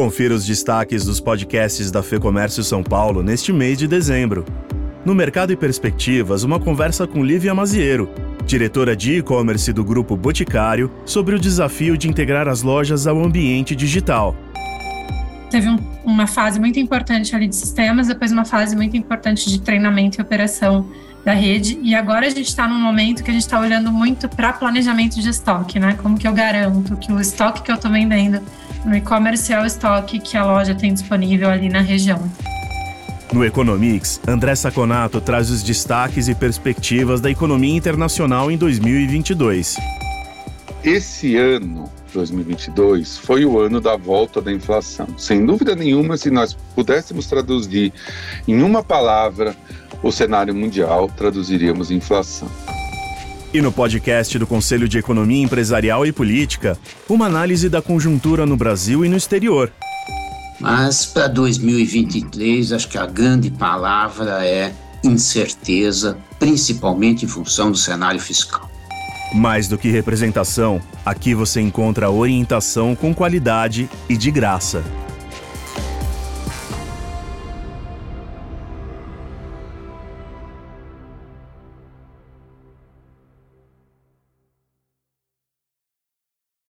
Confira os destaques dos podcasts da FEComércio São Paulo neste mês de dezembro. No Mercado e Perspectivas, uma conversa com Lívia Maziero, diretora de e-commerce do Grupo Boticário, sobre o desafio de integrar as lojas ao ambiente digital. Teve um, uma fase muito importante ali de sistemas, depois uma fase muito importante de treinamento e operação da rede. E agora a gente está num momento que a gente está olhando muito para planejamento de estoque, né? Como que eu garanto que o estoque que eu estou vendendo no e-commerce é o estoque que a loja tem disponível ali na região. No Economics, André Saconato traz os destaques e perspectivas da economia internacional em 2022. Esse ano, 2022, foi o ano da volta da inflação. Sem dúvida nenhuma, se nós pudéssemos traduzir em uma palavra o cenário mundial, traduziríamos inflação. E no podcast do Conselho de Economia Empresarial e Política, uma análise da conjuntura no Brasil e no exterior. Mas para 2023, acho que a grande palavra é incerteza, principalmente em função do cenário fiscal. Mais do que representação, aqui você encontra orientação com qualidade e de graça.